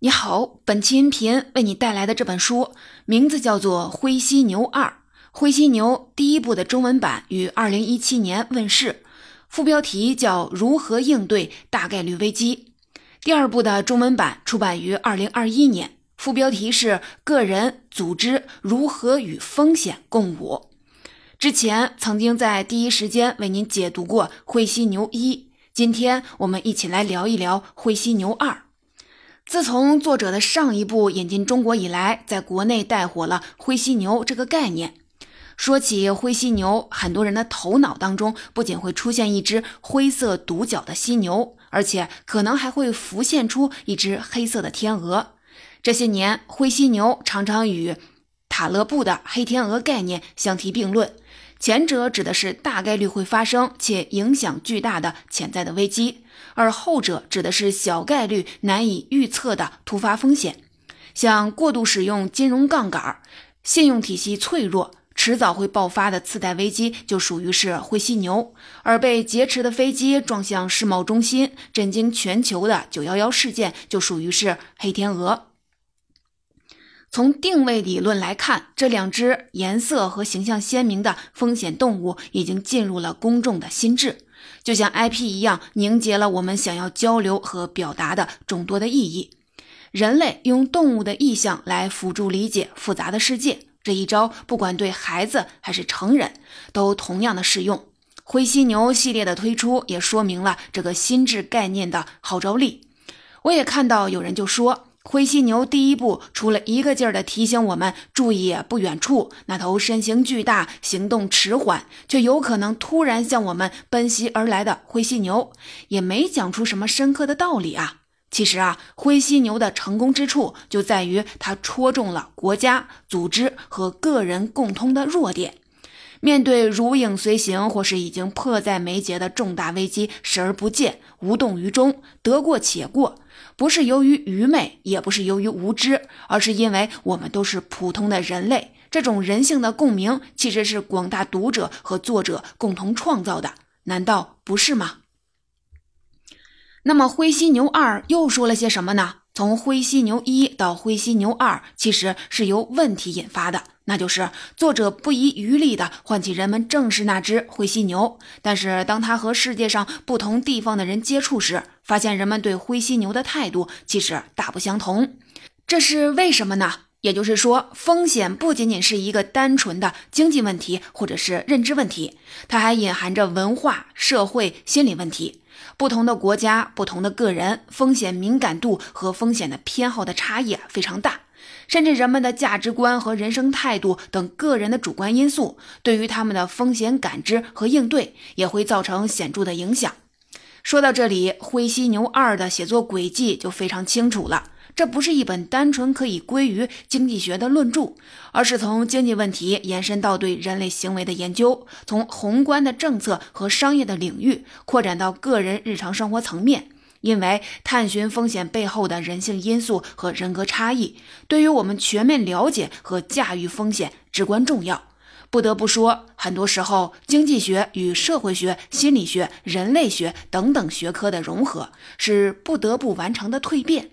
你好，本期音频为你带来的这本书名字叫做《灰犀牛二》。《灰犀牛》第一部的中文版于二零一七年问世，副标题叫《如何应对大概率危机》。第二部的中文版出版于二零二一年，副标题是《个人组织如何与风险共舞》。之前曾经在第一时间为您解读过《灰犀牛一》，今天我们一起来聊一聊《灰犀牛二》。自从作者的上一部引进中国以来，在国内带火了“灰犀牛”这个概念。说起灰犀牛，很多人的头脑当中不仅会出现一只灰色独角的犀牛，而且可能还会浮现出一只黑色的天鹅。这些年，灰犀牛常常与塔勒布的黑天鹅概念相提并论。前者指的是大概率会发生且影响巨大的潜在的危机，而后者指的是小概率难以预测的突发风险，像过度使用金融杠杆、信用体系脆弱、迟早会爆发的次贷危机就属于是灰犀牛，而被劫持的飞机撞向世贸中心震惊全球的九幺幺事件就属于是黑天鹅。从定位理论来看，这两只颜色和形象鲜明的风险动物已经进入了公众的心智，就像 IP 一样，凝结了我们想要交流和表达的众多的意义。人类用动物的意象来辅助理解复杂的世界，这一招不管对孩子还是成人都同样的适用。灰犀牛系列的推出也说明了这个心智概念的号召力。我也看到有人就说。灰犀牛第一步除了一个劲儿的提醒我们注意不远处那头身形巨大、行动迟缓却有可能突然向我们奔袭而来的灰犀牛，也没讲出什么深刻的道理啊。其实啊，灰犀牛的成功之处就在于它戳中了国家、组织和个人共通的弱点。面对如影随形或是已经迫在眉睫的重大危机，视而不见、无动于衷、得过且过，不是由于愚昧，也不是由于无知，而是因为我们都是普通的人类。这种人性的共鸣，其实是广大读者和作者共同创造的，难道不是吗？那么，《灰犀牛二》又说了些什么呢？从《灰犀牛一》到《灰犀牛二》，其实是由问题引发的。那就是作者不遗余力地唤起人们正视那只灰犀牛，但是当他和世界上不同地方的人接触时，发现人们对灰犀牛的态度其实大不相同。这是为什么呢？也就是说，风险不仅仅是一个单纯的经济问题或者是认知问题，它还隐含着文化、社会、心理问题。不同的国家、不同的个人，风险敏感度和风险的偏好的差异非常大。甚至人们的价值观和人生态度等个人的主观因素，对于他们的风险感知和应对也会造成显著的影响。说到这里，《灰犀牛二》的写作轨迹就非常清楚了。这不是一本单纯可以归于经济学的论著，而是从经济问题延伸到对人类行为的研究，从宏观的政策和商业的领域扩展到个人日常生活层面。因为探寻风险背后的人性因素和人格差异，对于我们全面了解和驾驭风险至关重要。不得不说，很多时候，经济学与社会学、心理学、人类学等等学科的融合，是不得不完成的蜕变。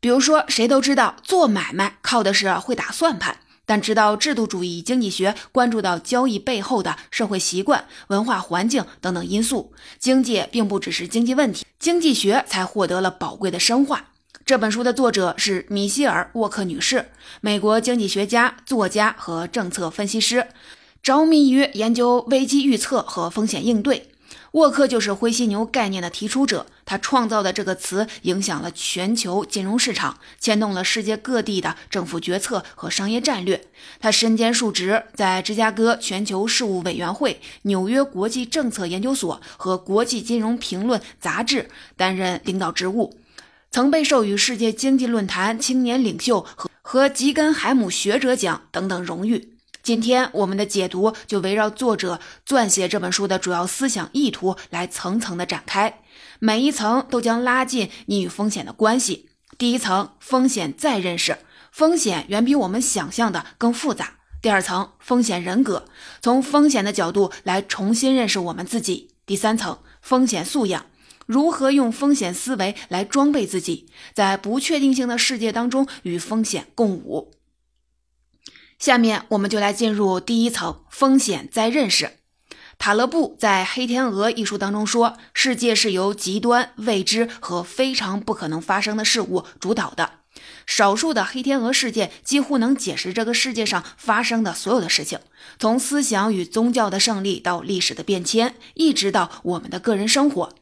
比如说，谁都知道做买卖靠的是会打算盘。但直到制度主义经济学关注到交易背后的社会习惯、文化环境等等因素，经济并不只是经济问题，经济学才获得了宝贵的深化。这本书的作者是米歇尔·沃克女士，美国经济学家、作家和政策分析师，着迷于研究危机预测和风险应对。沃克就是灰犀牛概念的提出者，他创造的这个词影响了全球金融市场，牵动了世界各地的政府决策和商业战略。他身兼数职，在芝加哥全球事务委员会、纽约国际政策研究所和国际金融评论杂志担任领导职务，曾被授予世界经济论坛青年领袖和和吉根海姆学者奖等等荣誉。今天我们的解读就围绕作者撰写这本书的主要思想意图来层层的展开，每一层都将拉近你与风险的关系。第一层，风险再认识，风险远比我们想象的更复杂。第二层，风险人格，从风险的角度来重新认识我们自己。第三层，风险素养，如何用风险思维来装备自己，在不确定性的世界当中与风险共舞。下面我们就来进入第一层风险再认识。塔勒布在《黑天鹅》一书当中说，世界是由极端、未知和非常不可能发生的事物主导的。少数的黑天鹅事件几乎能解释这个世界上发生的所有的事情，从思想与宗教的胜利到历史的变迁，一直到我们的个人生活。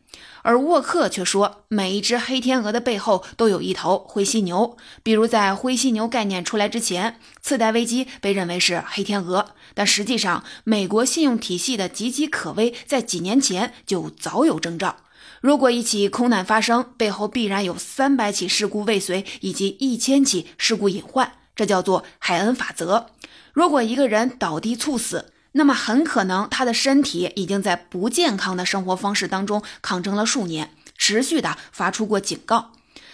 而沃克却说，每一只黑天鹅的背后都有一头灰犀牛。比如，在灰犀牛概念出来之前，次贷危机被认为是黑天鹅，但实际上，美国信用体系的岌岌可危在几年前就早有征兆。如果一起空难发生，背后必然有三百起事故未遂以及一千起事故隐患，这叫做海恩法则。如果一个人倒地猝死，那么很可能他的身体已经在不健康的生活方式当中抗争了数年，持续的发出过警告。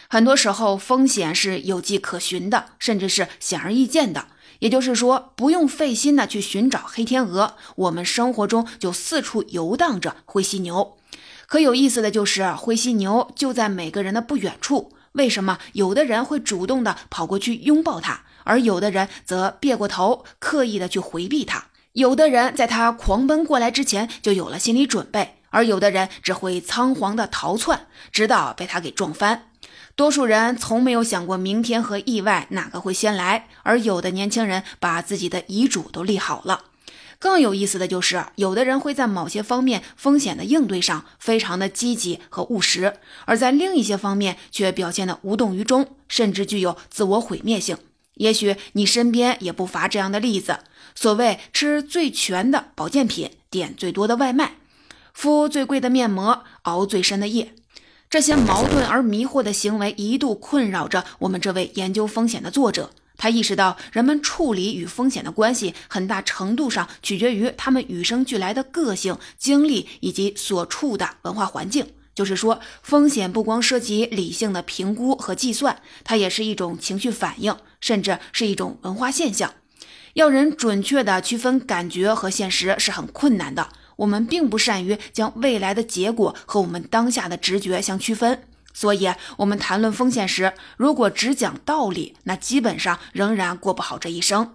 很多时候，风险是有迹可循的，甚至是显而易见的。也就是说，不用费心的去寻找黑天鹅，我们生活中就四处游荡着灰犀牛。可有意思的就是，灰犀牛就在每个人的不远处。为什么有的人会主动的跑过去拥抱它，而有的人则别过头，刻意的去回避它？有的人在他狂奔过来之前就有了心理准备，而有的人只会仓皇的逃窜，直到被他给撞翻。多数人从没有想过明天和意外哪个会先来，而有的年轻人把自己的遗嘱都立好了。更有意思的就是，有的人会在某些方面风险的应对上非常的积极和务实，而在另一些方面却表现的无动于衷，甚至具有自我毁灭性。也许你身边也不乏这样的例子。所谓吃最全的保健品，点最多的外卖，敷最贵的面膜，熬最深的夜，这些矛盾而迷惑的行为一度困扰着我们这位研究风险的作者。他意识到，人们处理与风险的关系，很大程度上取决于他们与生俱来的个性、经历以及所处的文化环境。就是说，风险不光涉及理性的评估和计算，它也是一种情绪反应，甚至是一种文化现象。要人准确地区分感觉和现实是很困难的。我们并不善于将未来的结果和我们当下的直觉相区分。所以，我们谈论风险时，如果只讲道理，那基本上仍然过不好这一生。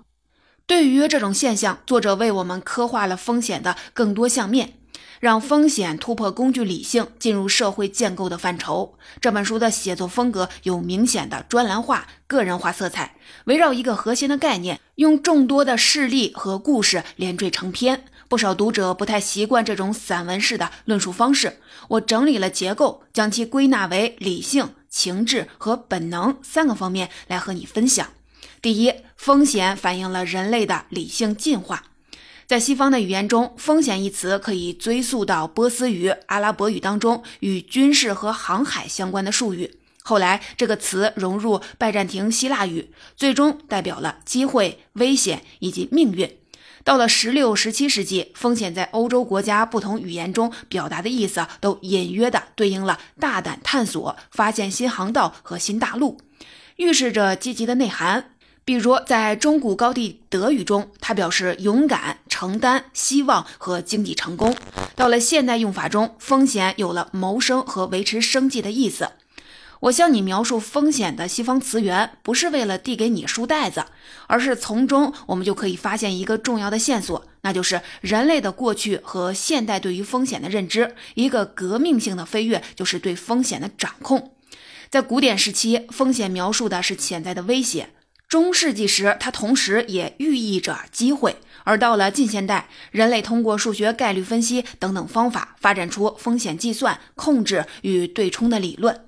对于这种现象，作者为我们刻画了风险的更多相面，让风险突破工具理性，进入社会建构的范畴。这本书的写作风格有明显的专栏化、个人化色彩，围绕一个核心的概念，用众多的事例和故事连缀成篇。不少读者不太习惯这种散文式的论述方式。我整理了结构，将其归纳为理性、情志和本能三个方面来和你分享。第一，风险反映了人类的理性进化。在西方的语言中，“风险”一词可以追溯到波斯语、阿拉伯语当中与军事和航海相关的术语。后来，这个词融入拜占庭希腊语，最终代表了机会、危险以及命运。到了十六、十七世纪，风险在欧洲国家不同语言中表达的意思，都隐约的对应了大胆探索、发现新航道和新大陆，预示着积极的内涵。比如，在中古高地德语中，它表示勇敢、承担、希望和经济成功。到了现代用法中，风险有了谋生和维持生计的意思。我向你描述风险的西方词源，不是为了递给你书袋子，而是从中我们就可以发现一个重要的线索，那就是人类的过去和现代对于风险的认知。一个革命性的飞跃就是对风险的掌控。在古典时期，风险描述的是潜在的威胁；中世纪时，它同时也寓意着机会；而到了近现代，人类通过数学、概率分析等等方法，发展出风险计算、控制与对冲的理论。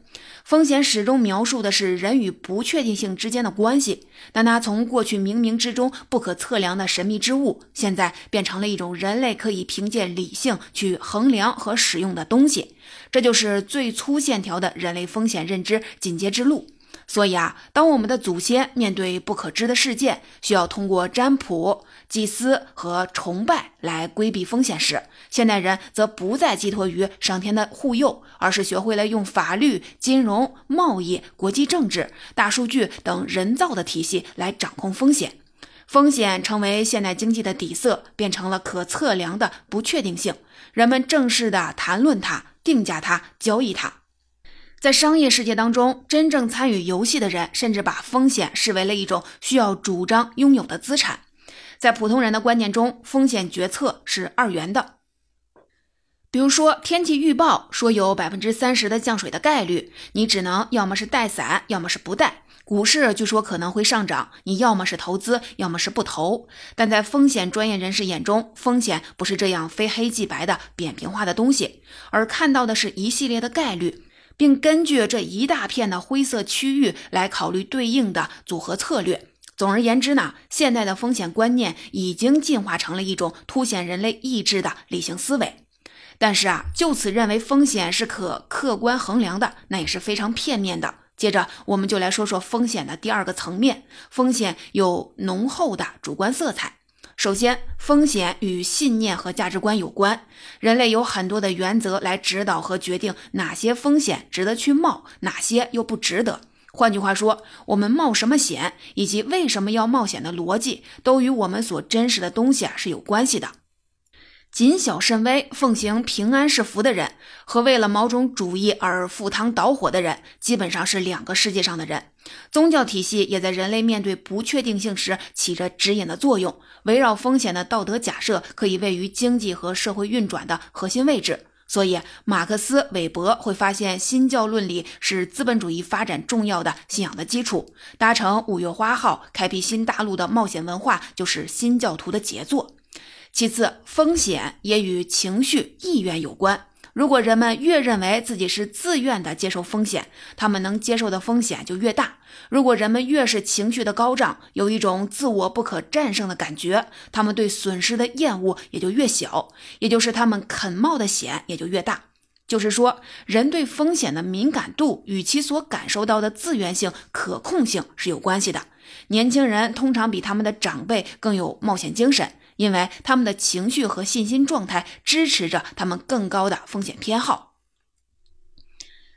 风险始终描述的是人与不确定性之间的关系，但它从过去冥冥之中不可测量的神秘之物，现在变成了一种人类可以凭借理性去衡量和使用的东西。这就是最粗线条的人类风险认知进阶之路。所以啊，当我们的祖先面对不可知的事件，需要通过占卜、祭司和崇拜来规避风险时，现代人则不再寄托于上天的护佑，而是学会了用法律、金融、贸易、国际政治、大数据等人造的体系来掌控风险。风险成为现代经济的底色，变成了可测量的不确定性。人们正式的谈论它。定价它、交易它。在商业世界当中，真正参与游戏的人，甚至把风险视为了一种需要主张拥有的资产。在普通人的观念中，风险决策是二元的。比如说，天气预报说有百分之三十的降水的概率，你只能要么是带伞，要么是不带。股市据说可能会上涨，你要么是投资，要么是不投。但在风险专业人士眼中，风险不是这样非黑即白的扁平化的东西，而看到的是一系列的概率，并根据这一大片的灰色区域来考虑对应的组合策略。总而言之呢，现代的风险观念已经进化成了一种凸显人类意志的理性思维。但是啊，就此认为风险是可客观衡量的，那也是非常片面的。接着，我们就来说说风险的第二个层面，风险有浓厚的主观色彩。首先，风险与信念和价值观有关。人类有很多的原则来指导和决定哪些风险值得去冒，哪些又不值得。换句话说，我们冒什么险，以及为什么要冒险的逻辑，都与我们所真实的东西啊是有关系的。谨小慎微、奉行平安是福的人，和为了某种主义而赴汤蹈火的人，基本上是两个世界上的人。宗教体系也在人类面对不确定性时起着指引的作用。围绕风险的道德假设，可以位于经济和社会运转的核心位置。所以，马克思韦伯会发现，新教伦理是资本主义发展重要的信仰的基础。搭乘五月花号开辟新大陆的冒险文化，就是新教徒的杰作。其次，风险也与情绪意愿有关。如果人们越认为自己是自愿的接受风险，他们能接受的风险就越大；如果人们越是情绪的高涨，有一种自我不可战胜的感觉，他们对损失的厌恶也就越小，也就是他们肯冒的险也就越大。就是说，人对风险的敏感度与其所感受到的自愿性、可控性是有关系的。年轻人通常比他们的长辈更有冒险精神。因为他们的情绪和信心状态支持着他们更高的风险偏好，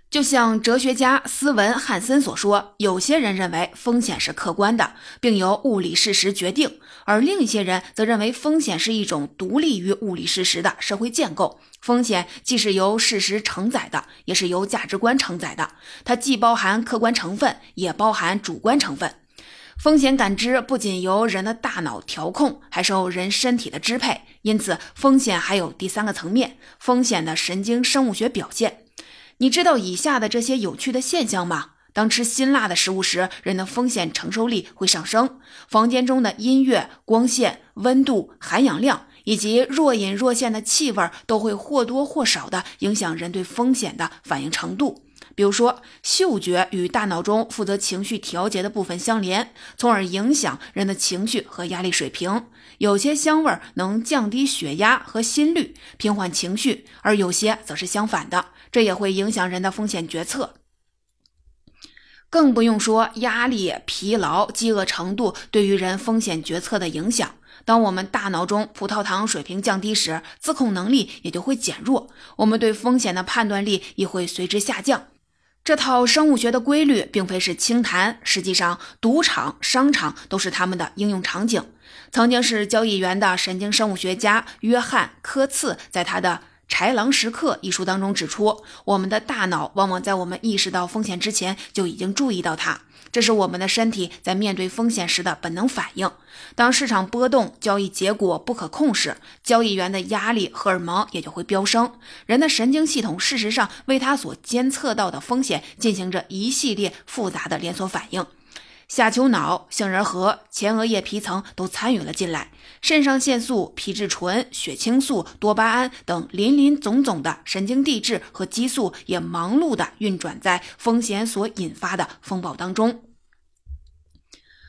就像哲学家斯文·汉森所说：“有些人认为风险是客观的，并由物理事实决定；而另一些人则认为风险是一种独立于物理事实的社会建构。风险既是由事实承载的，也是由价值观承载的。它既包含客观成分，也包含主观成分。”风险感知不仅由人的大脑调控，还受人身体的支配。因此，风险还有第三个层面：风险的神经生物学表现。你知道以下的这些有趣的现象吗？当吃辛辣的食物时，人的风险承受力会上升。房间中的音乐、光线、温度、含氧量以及若隐若现的气味，都会或多或少地影响人对风险的反应程度。比如说，嗅觉与大脑中负责情绪调节的部分相连，从而影响人的情绪和压力水平。有些香味能降低血压和心率，平缓情绪，而有些则是相反的，这也会影响人的风险决策。更不用说压力、疲劳、饥饿程度对于人风险决策的影响。当我们大脑中葡萄糖水平降低时，自控能力也就会减弱，我们对风险的判断力也会随之下降。这套生物学的规律并非是轻谈，实际上，赌场、商场都是他们的应用场景。曾经是交易员的神经生物学家约翰·科茨在他的《豺狼时刻》一书当中指出，我们的大脑往往在我们意识到风险之前就已经注意到它。这是我们的身体在面对风险时的本能反应。当市场波动、交易结果不可控时，交易员的压力荷尔蒙也就会飙升。人的神经系统事实上为他所监测到的风险进行着一系列复杂的连锁反应。下丘脑、杏仁核、前额叶皮层都参与了进来，肾上腺素、皮质醇、血清素、多巴胺等林林总总的神经递质和激素也忙碌地运转在风险所引发的风暴当中。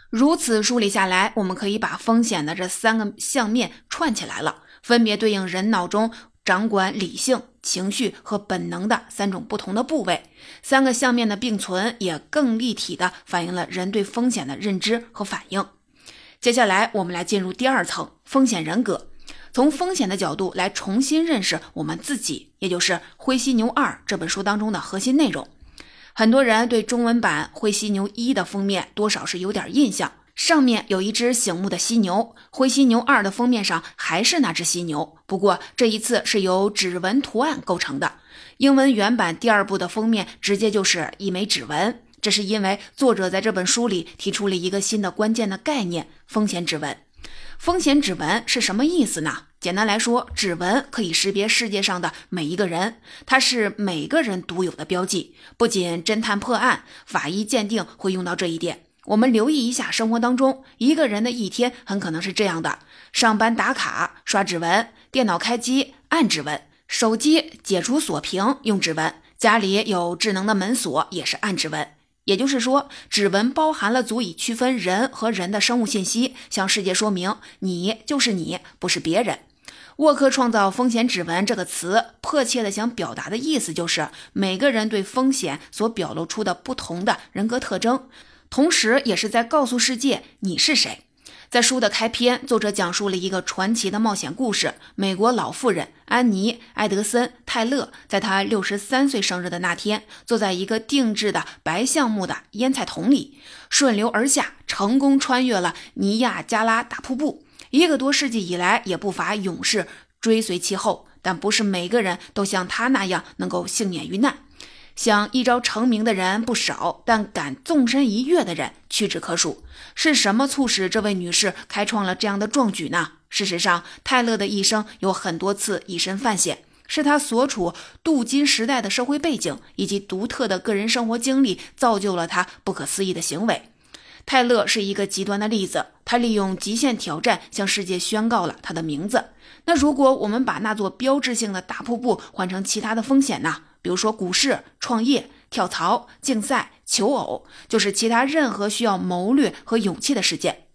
如此梳理下来，我们可以把风险的这三个相面串起来了，分别对应人脑中。掌管理性、情绪和本能的三种不同的部位，三个相面的并存，也更立体的反映了人对风险的认知和反应。接下来，我们来进入第二层风险人格，从风险的角度来重新认识我们自己，也就是《灰犀牛二》这本书当中的核心内容。很多人对中文版《灰犀牛一》的封面多少是有点印象，上面有一只醒目的犀牛，灰犀牛二的封面上还是那只犀牛，不过这一次是由指纹图案构成的。英文原版第二部的封面直接就是一枚指纹，这是因为作者在这本书里提出了一个新的关键的概念——风险指纹。风险指纹是什么意思呢？简单来说，指纹可以识别世界上的每一个人，它是每个人独有的标记。不仅侦探破案、法医鉴定会用到这一点，我们留意一下生活当中，一个人的一天很可能是这样的：上班打卡刷指纹，电脑开机按指纹，手机解除锁屏用指纹，家里有智能的门锁也是按指纹。也就是说，指纹包含了足以区分人和人的生物信息，向世界说明你就是你，不是别人。沃克创造“风险指纹”这个词，迫切的想表达的意思就是每个人对风险所表露出的不同的人格特征，同时也是在告诉世界你是谁。在书的开篇，作者讲述了一个传奇的冒险故事：美国老妇人安妮·埃德森·泰勒，在她六十三岁生日的那天，坐在一个定制的白橡木的腌菜桶里，顺流而下，成功穿越了尼亚加拉大瀑布。一个多世纪以来，也不乏勇士追随其后，但不是每个人都像他那样能够幸免于难。想一朝成名的人不少，但敢纵身一跃的人屈指可数。是什么促使这位女士开创了这样的壮举呢？事实上，泰勒的一生有很多次以身犯险，是他所处镀金时代的社会背景以及独特的个人生活经历造就了他不可思议的行为。泰勒是一个极端的例子，他利用极限挑战向世界宣告了他的名字。那如果我们把那座标志性的大瀑布换成其他的风险呢？比如说股市、创业、跳槽、竞赛、求偶，就是其他任何需要谋略和勇气的事件。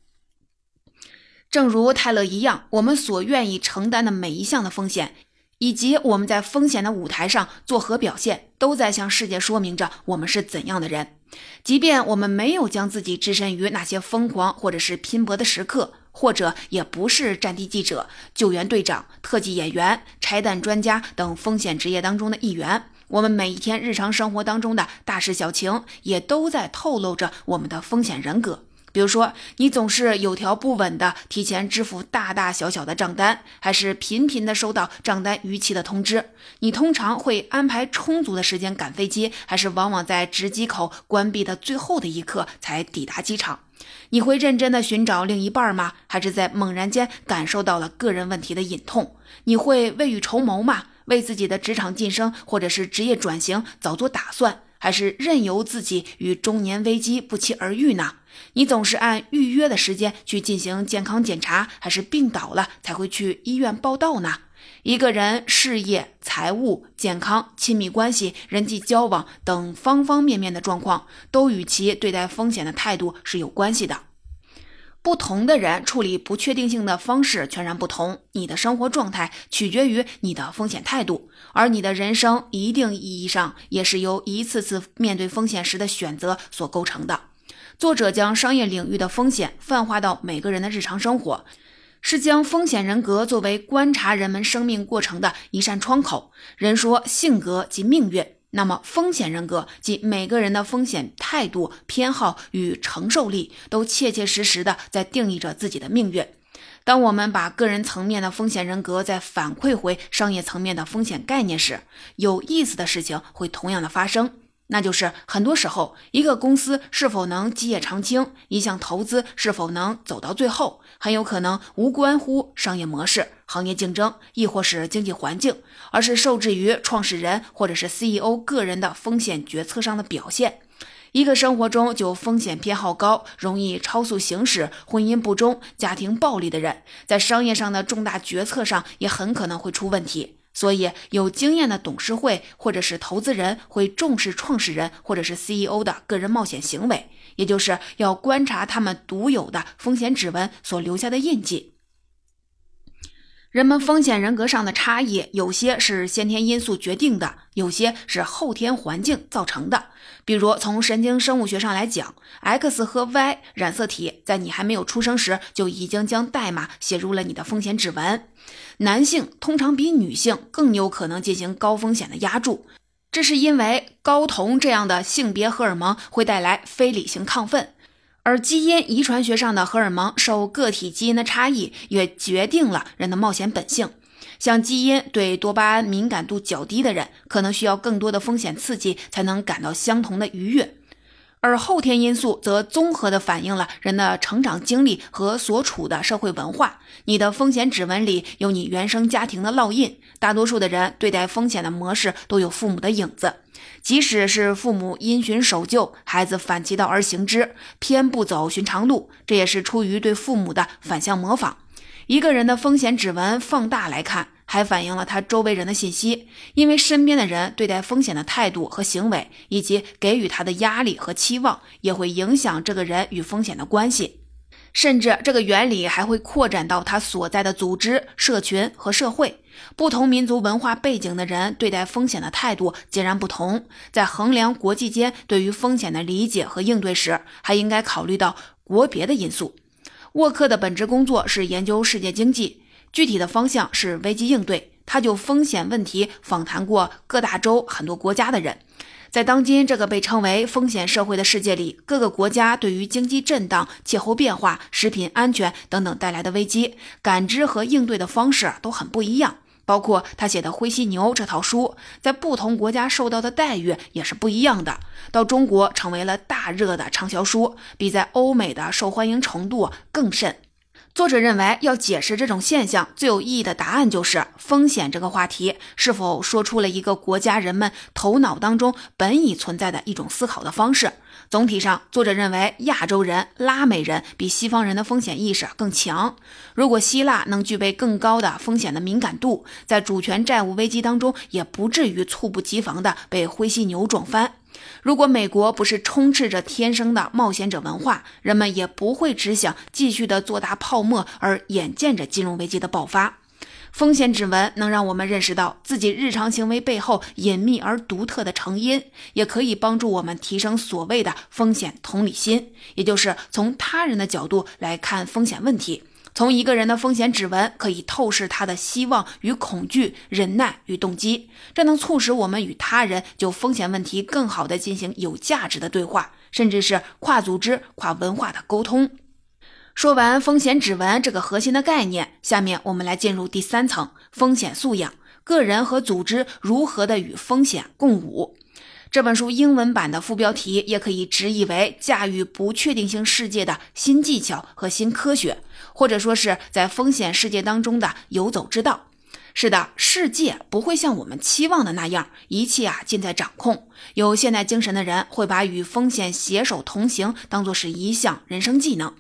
正如泰勒一样，我们所愿意承担的每一项的风险，以及我们在风险的舞台上作何表现，都在向世界说明着我们是怎样的人。即便我们没有将自己置身于那些疯狂或者是拼搏的时刻。或者也不是战地记者、救援队长、特技演员、拆弹专家等风险职业当中的一员。我们每一天日常生活当中的大事小情，也都在透露着我们的风险人格。比如说，你总是有条不紊地提前支付大大小小的账单，还是频频地收到账单逾期的通知？你通常会安排充足的时间赶飞机，还是往往在值机口关闭的最后的一刻才抵达机场？你会认真的寻找另一半吗？还是在猛然间感受到了个人问题的隐痛？你会未雨绸缪吗？为自己的职场晋升或者是职业转型早做打算，还是任由自己与中年危机不期而遇呢？你总是按预约的时间去进行健康检查，还是病倒了才会去医院报道呢？一个人事业、财务、健康、亲密关系、人际交往等方方面面的状况，都与其对待风险的态度是有关系的。不同的人处理不确定性的方式全然不同。你的生活状态取决于你的风险态度，而你的人生一定意义上也是由一次次面对风险时的选择所构成的。作者将商业领域的风险泛化到每个人的日常生活。是将风险人格作为观察人们生命过程的一扇窗口。人说性格即命运，那么风险人格即每个人的风险态度、偏好与承受力，都切切实实的在定义着自己的命运。当我们把个人层面的风险人格再反馈回商业层面的风险概念时，有意思的事情会同样的发生。那就是很多时候，一个公司是否能基业长青，一项投资是否能走到最后，很有可能无关乎商业模式、行业竞争，亦或是经济环境，而是受制于创始人或者是 CEO 个人的风险决策上的表现。一个生活中就风险偏好高、容易超速行驶、婚姻不忠、家庭暴力的人，在商业上的重大决策上也很可能会出问题。所以，有经验的董事会或者是投资人会重视创始人或者是 CEO 的个人冒险行为，也就是要观察他们独有的风险指纹所留下的印记。人们风险人格上的差异，有些是先天因素决定的，有些是后天环境造成的。比如，从神经生物学上来讲，X 和 Y 染色体在你还没有出生时就已经将代码写入了你的风险指纹。男性通常比女性更有可能进行高风险的压注，这是因为睾酮这样的性别荷尔蒙会带来非理性亢奋，而基因遗传学上的荷尔蒙受个体基因的差异，也决定了人的冒险本性。像基因对多巴胺敏感度较低的人，可能需要更多的风险刺激才能感到相同的愉悦。而后天因素则综合地反映了人的成长经历和所处的社会文化。你的风险指纹里有你原生家庭的烙印。大多数的人对待风险的模式都有父母的影子，即使是父母因循守旧，孩子反其道而行之，偏不走寻常路，这也是出于对父母的反向模仿。一个人的风险指纹放大来看。还反映了他周围人的信息，因为身边的人对待风险的态度和行为，以及给予他的压力和期望，也会影响这个人与风险的关系。甚至这个原理还会扩展到他所在的组织、社群和社会。不同民族文化背景的人对待风险的态度截然不同。在衡量国际间对于风险的理解和应对时，还应该考虑到国别的因素。沃克的本职工作是研究世界经济。具体的方向是危机应对。他就风险问题访谈过各大洲很多国家的人，在当今这个被称为风险社会的世界里，各个国家对于经济震荡、气候变化、食品安全等等带来的危机，感知和应对的方式都很不一样。包括他写的《灰犀牛》这套书，在不同国家受到的待遇也是不一样的。到中国成为了大热的畅销书，比在欧美的受欢迎程度更甚。作者认为，要解释这种现象，最有意义的答案就是风险这个话题是否说出了一个国家人们头脑当中本已存在的一种思考的方式。总体上，作者认为亚洲人、拉美人比西方人的风险意识更强。如果希腊能具备更高的风险的敏感度，在主权债务危机当中也不至于猝不及防的被灰犀牛撞翻。如果美国不是充斥着天生的冒险者文化，人们也不会只想继续的做大泡沫，而眼见着金融危机的爆发。风险指纹能让我们认识到自己日常行为背后隐秘而独特的成因，也可以帮助我们提升所谓的风险同理心，也就是从他人的角度来看风险问题。从一个人的风险指纹可以透视他的希望与恐惧、忍耐与动机，这能促使我们与他人就风险问题更好地进行有价值的对话，甚至是跨组织、跨文化的沟通。说完风险指纹这个核心的概念，下面我们来进入第三层：风险素养，个人和组织如何的与风险共舞。这本书英文版的副标题也可以直译为“驾驭不确定性世界的新技巧和新科学”，或者说是在风险世界当中的游走之道。是的，世界不会像我们期望的那样，一切啊尽在掌控。有现代精神的人会把与风险携手同行当做是一项人生技能，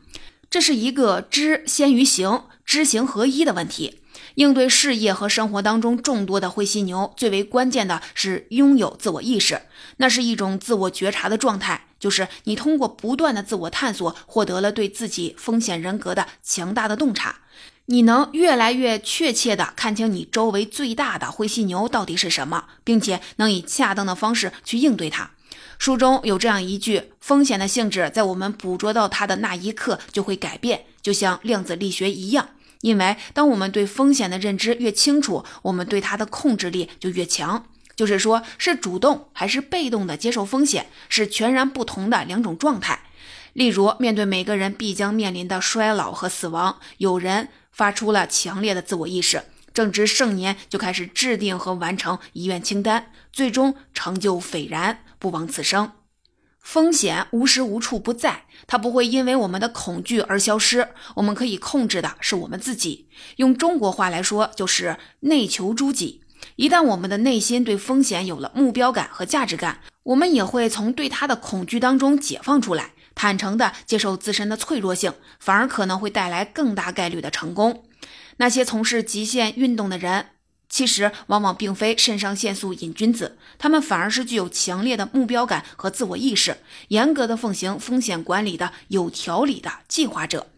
这是一个知先于行、知行合一的问题。应对事业和生活当中众多的灰犀牛，最为关键的是拥有自我意识。那是一种自我觉察的状态，就是你通过不断的自我探索，获得了对自己风险人格的强大的洞察。你能越来越确切地看清你周围最大的灰犀牛到底是什么，并且能以恰当的方式去应对它。书中有这样一句：风险的性质在我们捕捉到它的那一刻就会改变，就像量子力学一样。因为当我们对风险的认知越清楚，我们对它的控制力就越强。就是说，是主动还是被动的接受风险，是全然不同的两种状态。例如，面对每个人必将面临的衰老和死亡，有人发出了强烈的自我意识，正值盛年就开始制定和完成遗愿清单，最终成就斐然，不枉此生。风险无时无处不在，它不会因为我们的恐惧而消失。我们可以控制的是我们自己。用中国话来说，就是内求诸己。一旦我们的内心对风险有了目标感和价值感，我们也会从对它的恐惧当中解放出来，坦诚地接受自身的脆弱性，反而可能会带来更大概率的成功。那些从事极限运动的人。其实往往并非肾上腺素瘾君子，他们反而是具有强烈的目标感和自我意识，严格的奉行风险管理的有条理的计划者。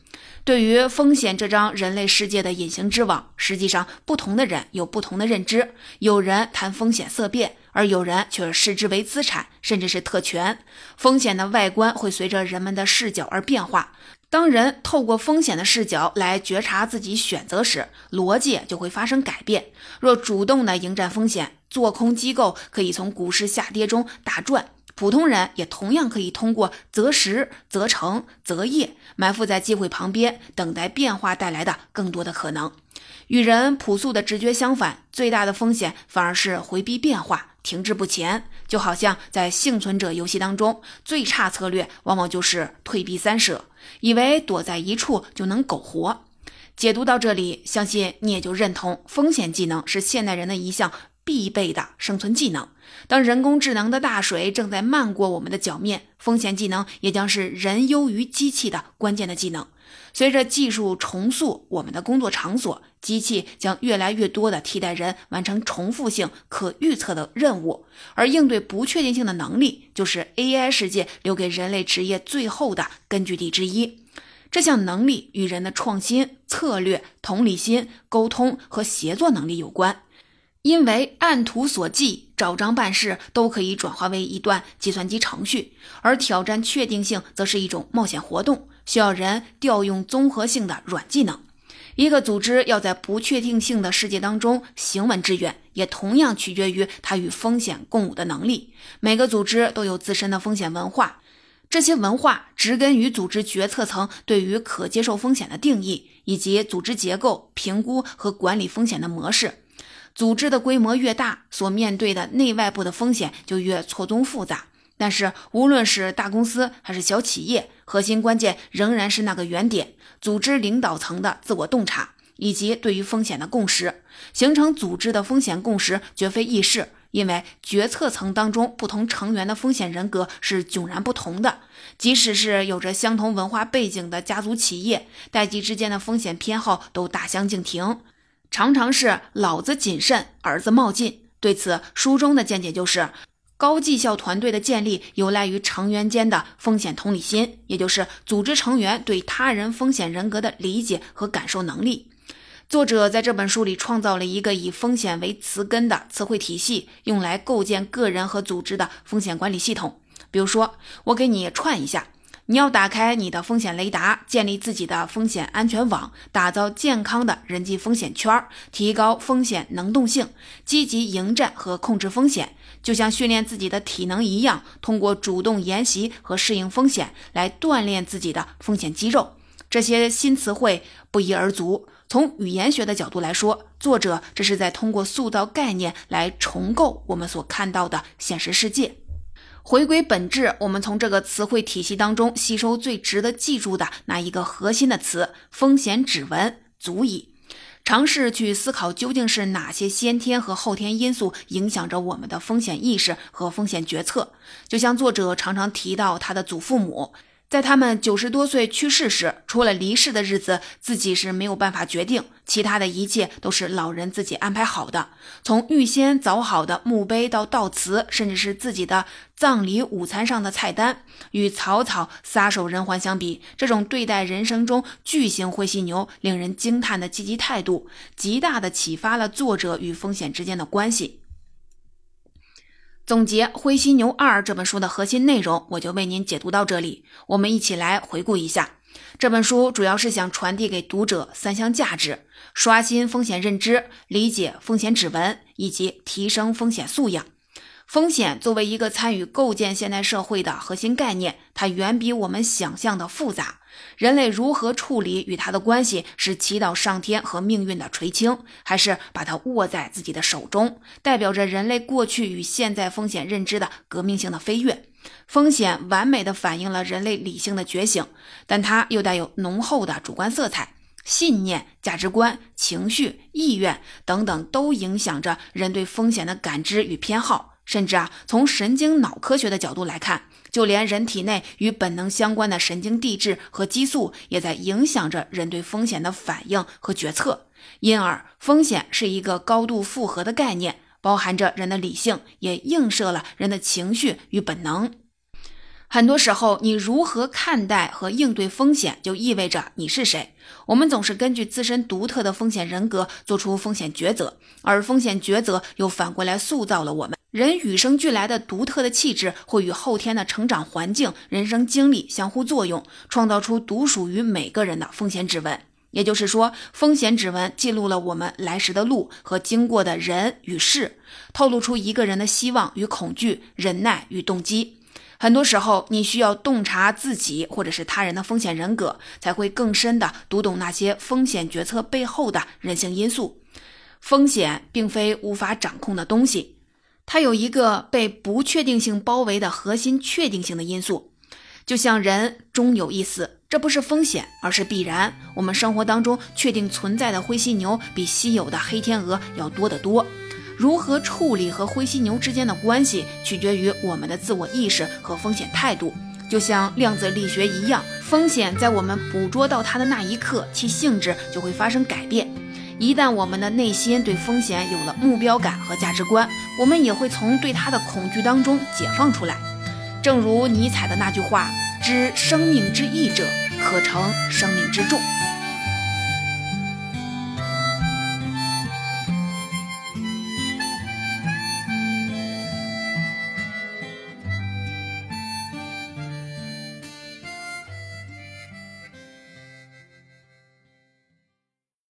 对于风险这张人类世界的隐形之网，实际上不同的人有不同的认知。有人谈风险色变，而有人却视之为资产，甚至是特权。风险的外观会随着人们的视角而变化。当人透过风险的视角来觉察自己选择时，逻辑就会发生改变。若主动的迎战风险，做空机构可以从股市下跌中大赚，普通人也同样可以通过择时、择城、择业，埋伏在机会旁边，等待变化带来的更多的可能。与人朴素的直觉相反，最大的风险反而是回避变化，停滞不前。就好像在幸存者游戏当中，最差策略往往就是退避三舍，以为躲在一处就能苟活。解读到这里，相信你也就认同，风险技能是现代人的一项必备的生存技能。当人工智能的大水正在漫过我们的脚面，风险技能也将是人优于机器的关键的技能。随着技术重塑我们的工作场所，机器将越来越多的替代人完成重复性、可预测的任务，而应对不确定性的能力，就是 AI 世界留给人类职业最后的根据地之一。这项能力与人的创新、策略、同理心、沟通和协作能力有关。因为按图索骥、照章办事都可以转化为一段计算机程序，而挑战确定性则是一种冒险活动，需要人调用综合性的软技能。一个组织要在不确定性的世界当中行稳致远，也同样取决于它与风险共舞的能力。每个组织都有自身的风险文化，这些文化植根于组织决策层对于可接受风险的定义，以及组织结构、评估和管理风险的模式。组织的规模越大，所面对的内外部的风险就越错综复杂。但是，无论是大公司还是小企业，核心关键仍然是那个原点：组织领导层的自我洞察以及对于风险的共识。形成组织的风险共识绝非易事，因为决策层当中不同成员的风险人格是迥然不同的。即使是有着相同文化背景的家族企业，代际之间的风险偏好都大相径庭。常常是老子谨慎，儿子冒进。对此，书中的见解就是：高绩效团队的建立有赖于成员间的风险同理心，也就是组织成员对他人风险人格的理解和感受能力。作者在这本书里创造了一个以风险为词根的词汇体系，用来构建个人和组织的风险管理系统。比如说，我给你串一下。你要打开你的风险雷达，建立自己的风险安全网，打造健康的人际风险圈，提高风险能动性，积极迎战和控制风险，就像训练自己的体能一样，通过主动研习和适应风险来锻炼自己的风险肌肉。这些新词汇不一而足。从语言学的角度来说，作者这是在通过塑造概念来重构我们所看到的现实世界。回归本质，我们从这个词汇体系当中吸收最值得记住的那一个核心的词“风险指纹”足矣。尝试去思考，究竟是哪些先天和后天因素影响着我们的风险意识和风险决策？就像作者常常提到他的祖父母。在他们九十多岁去世时，除了离世的日子自己是没有办法决定，其他的一切都是老人自己安排好的。从预先凿好的墓碑到悼词，甚至是自己的葬礼午餐上的菜单，与草草撒手人寰相比，这种对待人生中巨型灰犀牛令人惊叹的积极态度，极大的启发了作者与风险之间的关系。总结《灰犀牛二》这本书的核心内容，我就为您解读到这里。我们一起来回顾一下，这本书主要是想传递给读者三项价值：刷新风险认知、理解风险指纹以及提升风险素养。风险作为一个参与构建现代社会的核心概念，它远比我们想象的复杂。人类如何处理与它的关系，是祈祷上天和命运的垂青，还是把它握在自己的手中？代表着人类过去与现在风险认知的革命性的飞跃。风险完美的反映了人类理性的觉醒，但它又带有浓厚的主观色彩。信念、价值观、情绪、意愿等等，都影响着人对风险的感知与偏好。甚至啊，从神经脑科学的角度来看，就连人体内与本能相关的神经递质和激素，也在影响着人对风险的反应和决策。因而，风险是一个高度复合的概念，包含着人的理性，也映射了人的情绪与本能。很多时候，你如何看待和应对风险，就意味着你是谁。我们总是根据自身独特的风险人格做出风险抉择，而风险抉择又反过来塑造了我们。人与生俱来的独特的气质，会与后天的成长环境、人生经历相互作用，创造出独属于每个人的风险指纹。也就是说，风险指纹记录了我们来时的路和经过的人与事，透露出一个人的希望与恐惧、忍耐与动机。很多时候，你需要洞察自己或者是他人的风险人格，才会更深的读懂那些风险决策背后的人性因素。风险并非无法掌控的东西，它有一个被不确定性包围的核心确定性的因素。就像人终有一死，这不是风险，而是必然。我们生活当中确定存在的灰犀牛，比稀有的黑天鹅要多得多。如何处理和灰犀牛之间的关系，取决于我们的自我意识和风险态度。就像量子力学一样，风险在我们捕捉到它的那一刻，其性质就会发生改变。一旦我们的内心对风险有了目标感和价值观，我们也会从对它的恐惧当中解放出来。正如尼采的那句话：“知生命之义者，可成生命之重。”